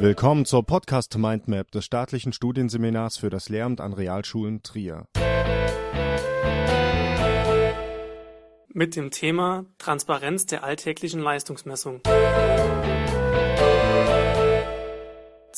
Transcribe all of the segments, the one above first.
Willkommen zur Podcast Mindmap des staatlichen Studienseminars für das Lehramt an Realschulen Trier. Mit dem Thema Transparenz der alltäglichen Leistungsmessung.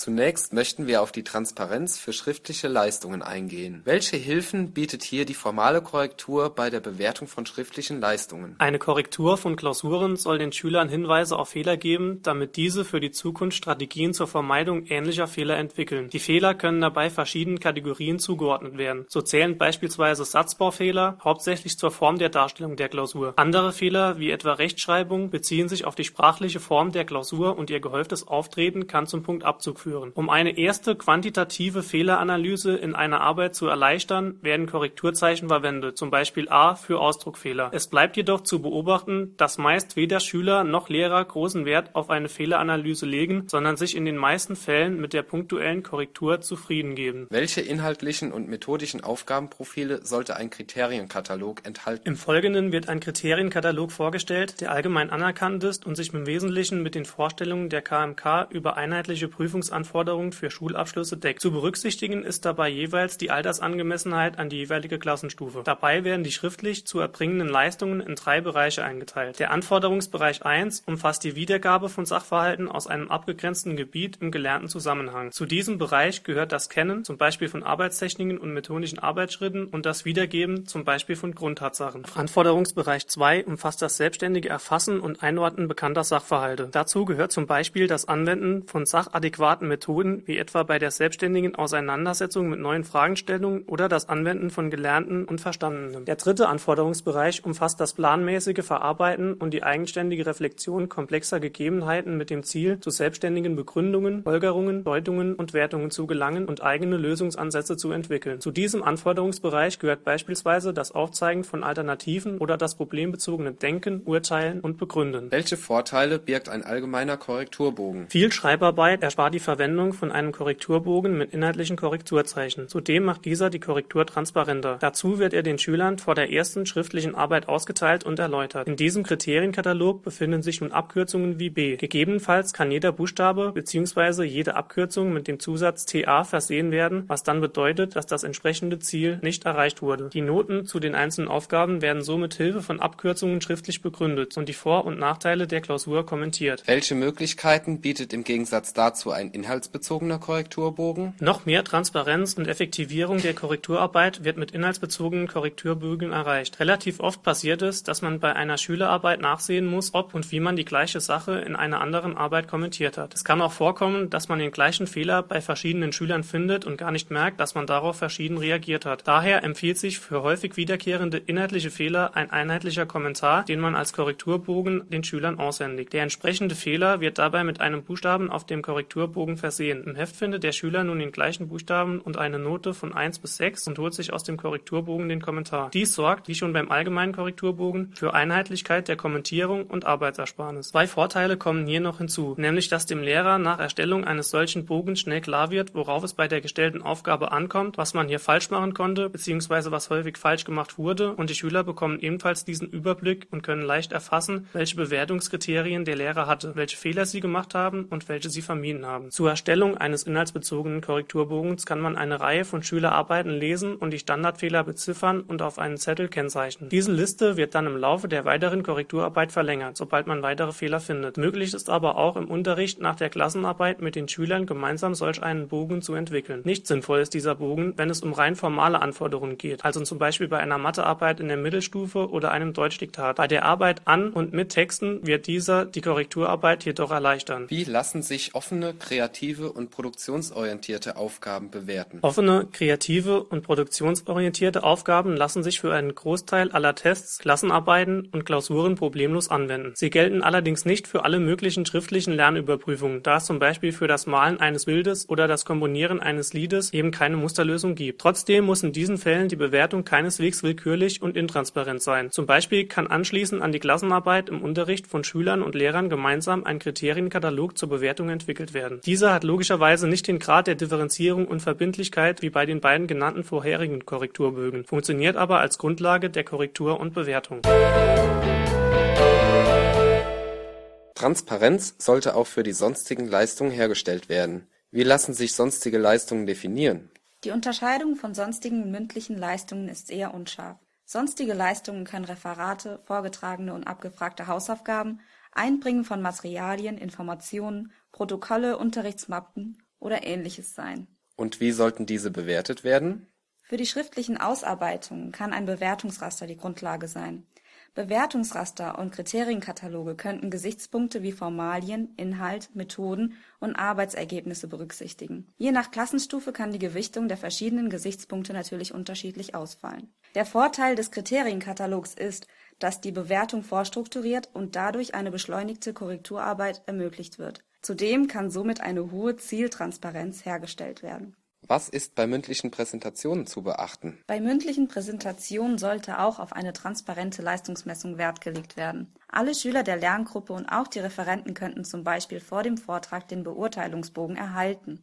Zunächst möchten wir auf die Transparenz für schriftliche Leistungen eingehen. Welche Hilfen bietet hier die formale Korrektur bei der Bewertung von schriftlichen Leistungen? Eine Korrektur von Klausuren soll den Schülern Hinweise auf Fehler geben, damit diese für die Zukunft Strategien zur Vermeidung ähnlicher Fehler entwickeln. Die Fehler können dabei verschiedenen Kategorien zugeordnet werden. So zählen beispielsweise Satzbaufehler hauptsächlich zur Form der Darstellung der Klausur. Andere Fehler, wie etwa Rechtschreibung, beziehen sich auf die sprachliche Form der Klausur und ihr gehäuftes Auftreten kann zum Punktabzug führen führen. Um eine erste quantitative Fehleranalyse in einer Arbeit zu erleichtern, werden Korrekturzeichen verwendet, zum Beispiel A für Ausdruckfehler. Es bleibt jedoch zu beobachten, dass meist weder Schüler noch Lehrer großen Wert auf eine Fehleranalyse legen, sondern sich in den meisten Fällen mit der punktuellen Korrektur zufrieden geben. Welche inhaltlichen und methodischen Aufgabenprofile sollte ein Kriterienkatalog enthalten? Im Folgenden wird ein Kriterienkatalog vorgestellt, der allgemein anerkannt ist und sich im Wesentlichen mit den Vorstellungen der KMK über einheitliche Prüfungsanforderungen Anforderungen für Schulabschlüsse deckt. Zu berücksichtigen ist dabei jeweils die Altersangemessenheit an die jeweilige Klassenstufe. Dabei werden die schriftlich zu erbringenden Leistungen in drei Bereiche eingeteilt. Der Anforderungsbereich 1 umfasst die Wiedergabe von Sachverhalten aus einem abgegrenzten Gebiet im gelernten Zusammenhang. Zu diesem Bereich gehört das Kennen, zum Beispiel von Arbeitstechniken und methodischen Arbeitsschritten und das Wiedergeben, zum Beispiel von Grundtatsachen. Anforderungsbereich 2 umfasst das selbstständige Erfassen und Einordnen bekannter Sachverhalte. Dazu gehört zum Beispiel das Anwenden von sachadäquaten Methoden wie etwa bei der selbstständigen Auseinandersetzung mit neuen Fragestellungen oder das Anwenden von Gelernten und Verstandenem. Der dritte Anforderungsbereich umfasst das planmäßige Verarbeiten und die eigenständige Reflexion komplexer Gegebenheiten mit dem Ziel, zu selbstständigen Begründungen, Folgerungen, Deutungen und Wertungen zu gelangen und eigene Lösungsansätze zu entwickeln. Zu diesem Anforderungsbereich gehört beispielsweise das Aufzeigen von Alternativen oder das problembezogene Denken, Urteilen und Begründen. Welche Vorteile birgt ein allgemeiner Korrekturbogen? Viel Schreibarbeit erspart die Verwendung von einem Korrekturbogen mit inhaltlichen Korrekturzeichen. Zudem macht dieser die Korrektur transparenter. Dazu wird er den Schülern vor der ersten schriftlichen Arbeit ausgeteilt und erläutert. In diesem Kriterienkatalog befinden sich nun Abkürzungen wie B. Gegebenenfalls kann jeder Buchstabe bzw. jede Abkürzung mit dem Zusatz TA versehen werden, was dann bedeutet, dass das entsprechende Ziel nicht erreicht wurde. Die Noten zu den einzelnen Aufgaben werden so mit Hilfe von Abkürzungen schriftlich begründet und die Vor- und Nachteile der Klausur kommentiert. Welche Möglichkeiten bietet im Gegensatz dazu ein inhaltsbezogener Korrekturbogen? Noch mehr Transparenz und Effektivierung der Korrekturarbeit wird mit inhaltsbezogenen Korrekturbögen erreicht. Relativ oft passiert es, dass man bei einer Schülerarbeit nachsehen muss, ob und wie man die gleiche Sache in einer anderen Arbeit kommentiert hat. Es kann auch vorkommen, dass man den gleichen Fehler bei verschiedenen Schülern findet und gar nicht merkt, dass man darauf verschieden reagiert hat. Daher empfiehlt sich für häufig wiederkehrende inhaltliche Fehler ein einheitlicher Kommentar, den man als Korrekturbogen den Schülern aushändigt. Der entsprechende Fehler wird dabei mit einem Buchstaben auf dem Korrekturbogen Korrekturbogen versehen. Im Heft findet der Schüler nun den gleichen Buchstaben und eine Note von 1 bis 6 und holt sich aus dem Korrekturbogen den Kommentar. Dies sorgt, wie schon beim allgemeinen Korrekturbogen, für Einheitlichkeit der Kommentierung und Arbeitsersparnis. Zwei Vorteile kommen hier noch hinzu, nämlich dass dem Lehrer nach Erstellung eines solchen Bogens schnell klar wird, worauf es bei der gestellten Aufgabe ankommt, was man hier falsch machen konnte bzw. was häufig falsch gemacht wurde und die Schüler bekommen ebenfalls diesen Überblick und können leicht erfassen, welche Bewertungskriterien der Lehrer hatte, welche Fehler sie gemacht haben und welche sie vermieden haben. Zur Erstellung eines inhaltsbezogenen Korrekturbogens kann man eine Reihe von Schülerarbeiten lesen und die Standardfehler beziffern und auf einen Zettel kennzeichnen. Diese Liste wird dann im Laufe der weiteren Korrekturarbeit verlängert, sobald man weitere Fehler findet. Möglich ist aber auch im Unterricht nach der Klassenarbeit mit den Schülern gemeinsam solch einen Bogen zu entwickeln. Nicht sinnvoll ist dieser Bogen, wenn es um rein formale Anforderungen geht, also zum Beispiel bei einer Mathearbeit in der Mittelstufe oder einem Deutschdiktat. Bei der Arbeit an und mit Texten wird dieser die Korrekturarbeit jedoch erleichtern. Wie lassen sich offene, kreative kreative und produktionsorientierte Aufgaben bewerten. Offene, kreative und produktionsorientierte Aufgaben lassen sich für einen Großteil aller Tests, Klassenarbeiten und Klausuren problemlos anwenden. Sie gelten allerdings nicht für alle möglichen schriftlichen Lernüberprüfungen, da es zum Beispiel für das Malen eines Bildes oder das Komponieren eines Liedes eben keine Musterlösung gibt. Trotzdem muss in diesen Fällen die Bewertung keineswegs willkürlich und intransparent sein. Zum Beispiel kann anschließend an die Klassenarbeit im Unterricht von Schülern und Lehrern gemeinsam ein Kriterienkatalog zur Bewertung entwickelt werden. Diese dieser hat logischerweise nicht den Grad der Differenzierung und Verbindlichkeit wie bei den beiden genannten vorherigen Korrekturbögen, funktioniert aber als Grundlage der Korrektur und Bewertung Transparenz sollte auch für die sonstigen Leistungen hergestellt werden. Wie lassen sich sonstige Leistungen definieren? Die Unterscheidung von sonstigen und mündlichen Leistungen ist eher unscharf. Sonstige Leistungen können Referate, vorgetragene und abgefragte Hausaufgaben, Einbringen von Materialien, Informationen, Protokolle, Unterrichtsmappen oder ähnliches sein. Und wie sollten diese bewertet werden? Für die schriftlichen Ausarbeitungen kann ein Bewertungsraster die Grundlage sein. Bewertungsraster und Kriterienkataloge könnten Gesichtspunkte wie Formalien, Inhalt, Methoden und Arbeitsergebnisse berücksichtigen. Je nach Klassenstufe kann die Gewichtung der verschiedenen Gesichtspunkte natürlich unterschiedlich ausfallen. Der Vorteil des Kriterienkatalogs ist, dass die Bewertung vorstrukturiert und dadurch eine beschleunigte Korrekturarbeit ermöglicht wird. Zudem kann somit eine hohe Zieltransparenz hergestellt werden was ist bei mündlichen Präsentationen zu beachten? Bei mündlichen Präsentationen sollte auch auf eine transparente Leistungsmessung Wert gelegt werden. Alle Schüler der Lerngruppe und auch die Referenten könnten zum Beispiel vor dem Vortrag den Beurteilungsbogen erhalten.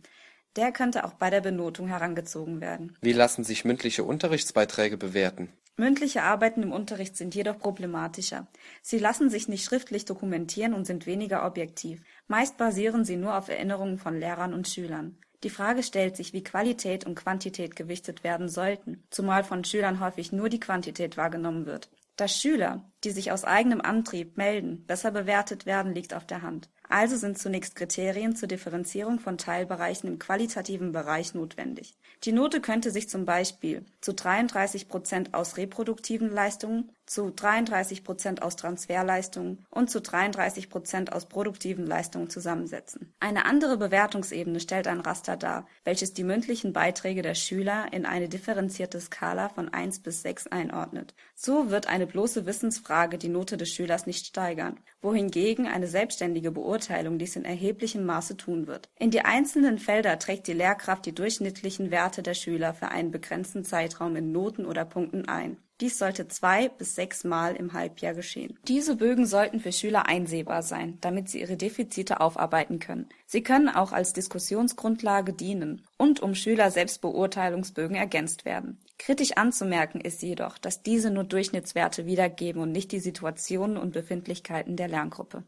Der könnte auch bei der Benotung herangezogen werden. Wie lassen sich mündliche Unterrichtsbeiträge bewerten? Mündliche Arbeiten im Unterricht sind jedoch problematischer. Sie lassen sich nicht schriftlich dokumentieren und sind weniger objektiv. Meist basieren sie nur auf Erinnerungen von Lehrern und Schülern. Die Frage stellt sich, wie Qualität und Quantität gewichtet werden sollten, zumal von Schülern häufig nur die Quantität wahrgenommen wird. Dass Schüler, die sich aus eigenem Antrieb melden, besser bewertet werden, liegt auf der Hand. Also sind zunächst Kriterien zur Differenzierung von Teilbereichen im qualitativen Bereich notwendig. Die Note könnte sich zum Beispiel zu 33 Prozent aus reproduktiven Leistungen, zu 33 Prozent aus Transferleistungen und zu 33 Prozent aus produktiven Leistungen zusammensetzen. Eine andere Bewertungsebene stellt ein Raster dar, welches die mündlichen Beiträge der Schüler in eine differenzierte Skala von 1 bis 6 einordnet. So wird eine bloße Wissensfrage die Note des Schülers nicht steigern, wohingegen eine selbstständige Beurteilung dies in erheblichem Maße tun wird. In die einzelnen Felder trägt die Lehrkraft die durchschnittlichen Werte der Schüler für einen begrenzten Zeitraum in Noten oder Punkten ein. Dies sollte zwei bis sechs Mal im Halbjahr geschehen. Diese Bögen sollten für Schüler einsehbar sein, damit sie ihre Defizite aufarbeiten können. Sie können auch als Diskussionsgrundlage dienen und um Schüler-Selbstbeurteilungsbögen ergänzt werden. Kritisch anzumerken ist jedoch, dass diese nur Durchschnittswerte wiedergeben und nicht die Situationen und Befindlichkeiten der Lerngruppe.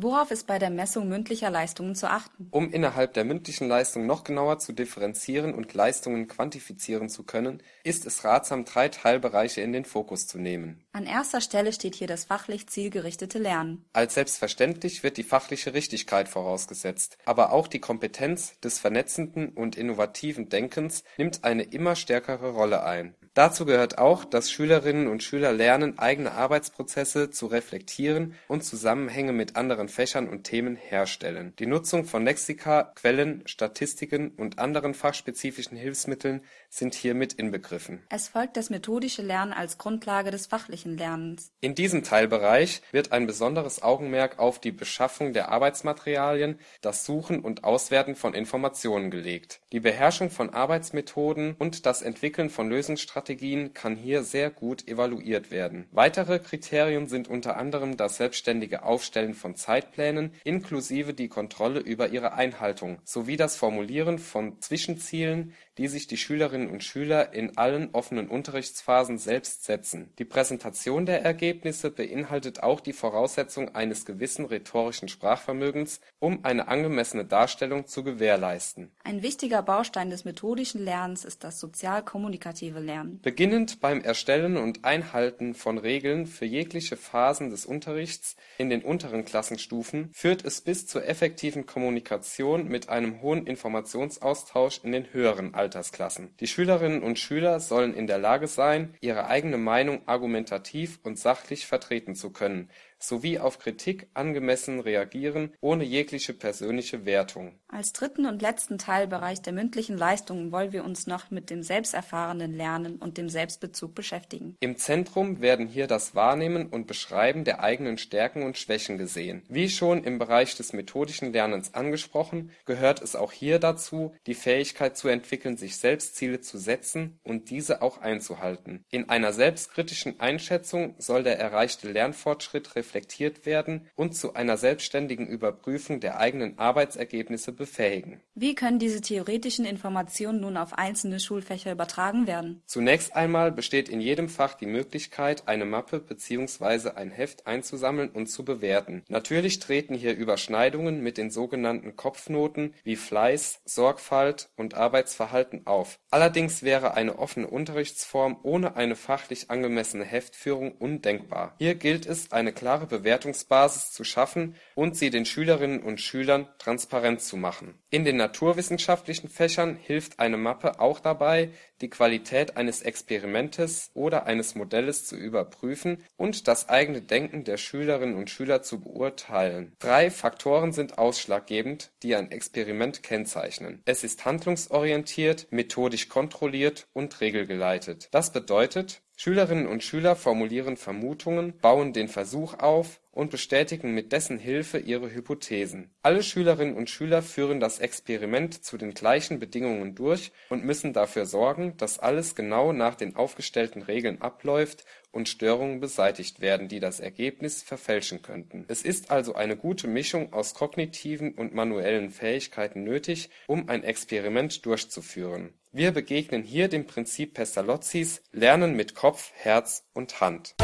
Worauf ist bei der Messung mündlicher Leistungen zu achten? Um innerhalb der mündlichen Leistung noch genauer zu differenzieren und Leistungen quantifizieren zu können, ist es ratsam, drei Teilbereiche in den Fokus zu nehmen. An erster Stelle steht hier das fachlich zielgerichtete Lernen. Als selbstverständlich wird die fachliche Richtigkeit vorausgesetzt, aber auch die Kompetenz des vernetzenden und innovativen Denkens nimmt eine immer stärkere Rolle ein. Dazu gehört auch, dass Schülerinnen und Schüler lernen, eigene Arbeitsprozesse zu reflektieren und Zusammenhänge mit anderen Fächern und Themen herstellen. Die Nutzung von Lexika, Quellen, Statistiken und anderen fachspezifischen Hilfsmitteln sind hiermit inbegriffen. Es folgt das methodische Lernen als Grundlage des fachlichen Lernens. In diesem Teilbereich wird ein besonderes Augenmerk auf die Beschaffung der Arbeitsmaterialien, das Suchen und Auswerten von Informationen gelegt. Die Beherrschung von Arbeitsmethoden und das Entwickeln von Lösungsstrategien Strategien kann hier sehr gut evaluiert werden. Weitere Kriterien sind unter anderem das selbstständige Aufstellen von Zeitplänen inklusive die Kontrolle über ihre Einhaltung sowie das Formulieren von Zwischenzielen die sich die Schülerinnen und Schüler in allen offenen Unterrichtsphasen selbst setzen. Die Präsentation der Ergebnisse beinhaltet auch die Voraussetzung eines gewissen rhetorischen Sprachvermögens, um eine angemessene Darstellung zu gewährleisten. Ein wichtiger Baustein des methodischen Lernens ist das sozial-kommunikative Lernen. Beginnend beim Erstellen und Einhalten von Regeln für jegliche Phasen des Unterrichts in den unteren Klassenstufen führt es bis zur effektiven Kommunikation mit einem hohen Informationsaustausch in den höheren Altersklassen. Die Schülerinnen und Schüler sollen in der Lage sein, ihre eigene Meinung argumentativ und sachlich vertreten zu können sowie auf Kritik angemessen reagieren, ohne jegliche persönliche Wertung. Als dritten und letzten Teilbereich der mündlichen Leistungen wollen wir uns noch mit dem selbsterfahrenen Lernen und dem Selbstbezug beschäftigen. Im Zentrum werden hier das Wahrnehmen und Beschreiben der eigenen Stärken und Schwächen gesehen. Wie schon im Bereich des methodischen Lernens angesprochen, gehört es auch hier dazu, die Fähigkeit zu entwickeln, sich selbst Ziele zu setzen und diese auch einzuhalten. In einer selbstkritischen Einschätzung soll der erreichte Lernfortschritt reflektiert reflektiert werden und zu einer selbstständigen Überprüfung der eigenen Arbeitsergebnisse befähigen. Wie können diese theoretischen Informationen nun auf einzelne Schulfächer übertragen werden? Zunächst einmal besteht in jedem Fach die Möglichkeit, eine Mappe bzw. ein Heft einzusammeln und zu bewerten. Natürlich treten hier Überschneidungen mit den sogenannten Kopfnoten wie Fleiß, Sorgfalt und Arbeitsverhalten auf. Allerdings wäre eine offene Unterrichtsform ohne eine fachlich angemessene Heftführung undenkbar. Hier gilt es, eine klare Bewertungsbasis zu schaffen und sie den Schülerinnen und Schülern transparent zu machen. In den naturwissenschaftlichen Fächern hilft eine Mappe auch dabei, die Qualität eines Experimentes oder eines Modells zu überprüfen und das eigene Denken der Schülerinnen und Schüler zu beurteilen. Drei Faktoren sind ausschlaggebend, die ein Experiment kennzeichnen. Es ist handlungsorientiert, methodisch kontrolliert und regelgeleitet. Das bedeutet Schülerinnen und Schüler formulieren Vermutungen, bauen den Versuch auf und bestätigen mit dessen Hilfe ihre Hypothesen. Alle Schülerinnen und Schüler führen das Experiment zu den gleichen Bedingungen durch und müssen dafür sorgen, dass alles genau nach den aufgestellten Regeln abläuft und Störungen beseitigt werden, die das Ergebnis verfälschen könnten. Es ist also eine gute Mischung aus kognitiven und manuellen Fähigkeiten nötig, um ein Experiment durchzuführen. Wir begegnen hier dem Prinzip Pestalozzis Lernen mit Kopf, Herz und Hand.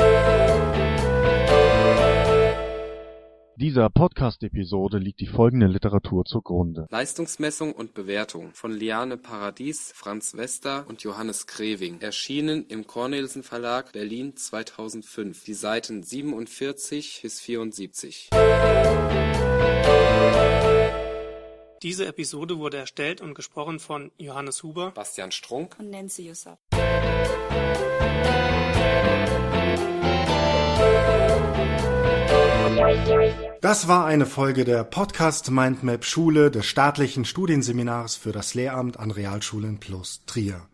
Dieser Podcast-Episode liegt die folgende Literatur zugrunde. Leistungsmessung und Bewertung von Liane Paradies, Franz Wester und Johannes Kreving. Erschienen im Cornelsen Verlag Berlin 2005. Die Seiten 47 bis 74. Diese Episode wurde erstellt und gesprochen von Johannes Huber, Bastian Strunk Und Nancy Jussab. Das war eine Folge der Podcast Mindmap Schule des staatlichen Studienseminars für das Lehramt an Realschulen plus Trier.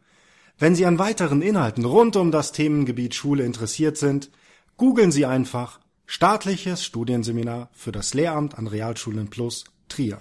Wenn Sie an weiteren Inhalten rund um das Themengebiet Schule interessiert sind, googeln Sie einfach staatliches Studienseminar für das Lehramt an Realschulen plus Trier.